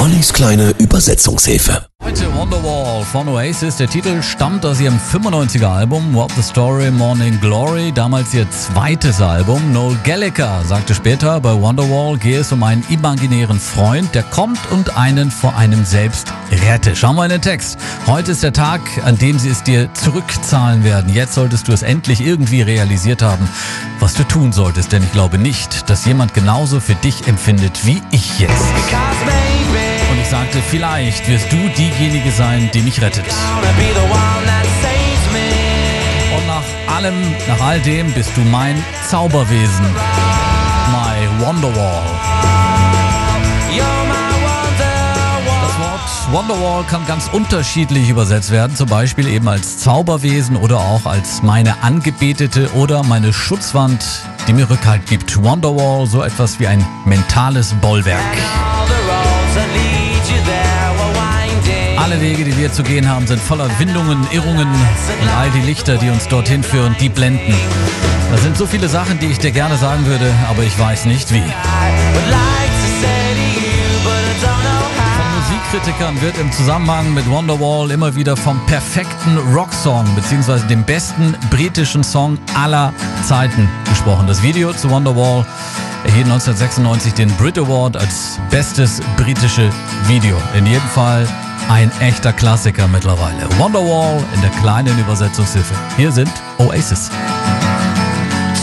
Ollis kleine Übersetzungshilfe. Heute Wonderwall von Oasis. Der Titel stammt aus ihrem 95er Album What the Story Morning Glory, damals ihr zweites Album. Noel Gallagher sagte später, bei Wonderwall gehe es um einen imaginären Freund, der kommt und einen vor einem selbst rette. Schau mal in den Text. Heute ist der Tag, an dem sie es dir zurückzahlen werden. Jetzt solltest du es endlich irgendwie realisiert haben, was du tun solltest, denn ich glaube nicht, dass jemand genauso für dich empfindet wie ich jetzt. Ich sagte, vielleicht wirst du diejenige sein, die mich rettet. Und nach allem, nach all dem bist du mein Zauberwesen. My Wonderwall. Das Wort Wonderwall kann ganz unterschiedlich übersetzt werden, zum Beispiel eben als Zauberwesen oder auch als meine Angebetete oder meine Schutzwand, die mir Rückhalt gibt. Wonderwall, so etwas wie ein mentales Bollwerk. Alle Wege, die wir zu gehen haben, sind voller Windungen, Irrungen und all die Lichter, die uns dorthin führen, die blenden. Da sind so viele Sachen, die ich dir gerne sagen würde, aber ich weiß nicht wie. Von Musikkritikern wird im Zusammenhang mit Wonderwall immer wieder vom perfekten Rocksong bzw. dem besten britischen Song aller Zeiten gesprochen. Das Video zu Wonderwall erhielt 1996 den Brit Award als bestes britische Video. In jedem Fall ein echter Klassiker mittlerweile. Wonderwall in der kleinen Übersetzungshilfe. Hier sind Oasis.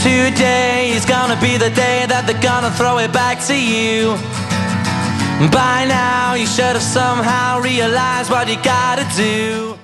Today is gonna be the day that they're gonna throw it back to you. By now, you should have somehow realized what you gotta do.